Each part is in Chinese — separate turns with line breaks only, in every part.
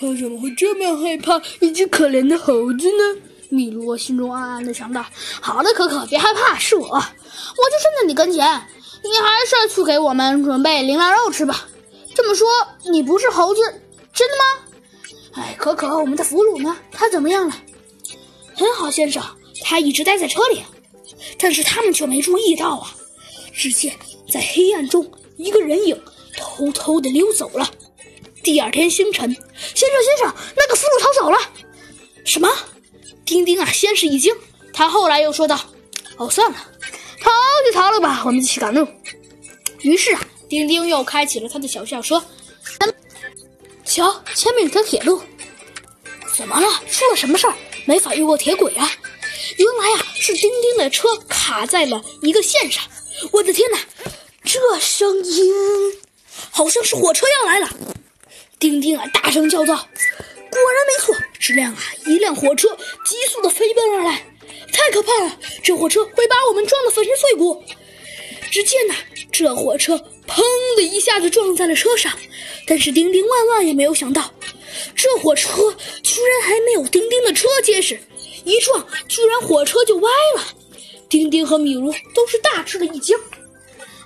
他怎么会这么害怕一只可怜的猴子呢？米罗心中暗暗的想到。
好的，可可，别害怕，是我，我就站在你跟前。你还是去给我们准备羚羊肉吃吧。这么说，你不是猴子，真的吗？
哎，可可，我们的俘虏呢？他怎么样了？
很好，先生，他一直待在车里，但是他们却没注意到啊。只见在黑暗中，一个人影偷偷的溜走了。第二天清晨，先生，先生，那个俘虏逃走了。什么？丁丁啊，先是一惊，他后来又说道：“哦，算了，逃就逃了吧，我们继续赶路。”于是啊，丁丁又开启了他的小校车。瞧，前面有条铁路。怎么了？出了什么事儿？没法越过铁轨啊！原来啊，是丁丁的车卡在了一个线上。我的天哪，这声音好像是火车要来了！丁丁啊，大声叫道：“果然没错，这辆啊，一辆火车急速的飞奔而来，太可怕了！这火车会把我们撞得粉身碎骨。”只见呐，这火车砰的一下子撞在了车上，但是丁丁万万也没有想到，这火车居然还没有丁丁的车结实，一撞居然火车就歪了。丁丁和米如都是大吃了一惊。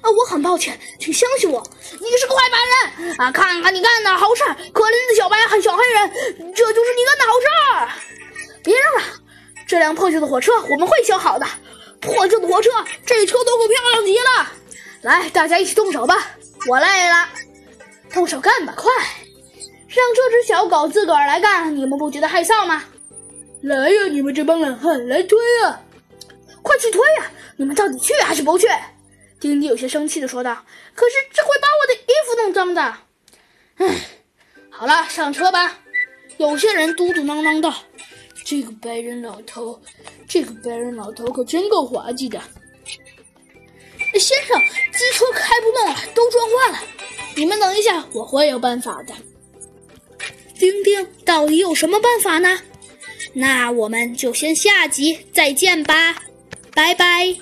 啊，我很抱歉，请相信我，你是个坏白人啊！看看你干的好事，可怜的小白和小黑人，这就是你干的好事。别嚷了，这辆破旧的火车我们会修好的。破旧的火车，这车都够漂亮极了！来，大家一起动手吧！我累了，动手干吧，快！让这只小狗自个儿来干，你们不觉得害臊吗？
来呀，你们这帮懒汉，来推呀！
快去推呀！你们到底去还是不去？丁丁有些生气的说道：“可是这会把我的衣服弄脏的。”唉，好了，上车吧。有些人嘟嘟囔囔道。
这个白人老头，这个白人老头可真够滑稽的。
先生，机车开不动了，都撞坏了。你们等一下，我会有办法的。丁丁到底有什么办法呢？那我们就先下集再见吧，拜拜。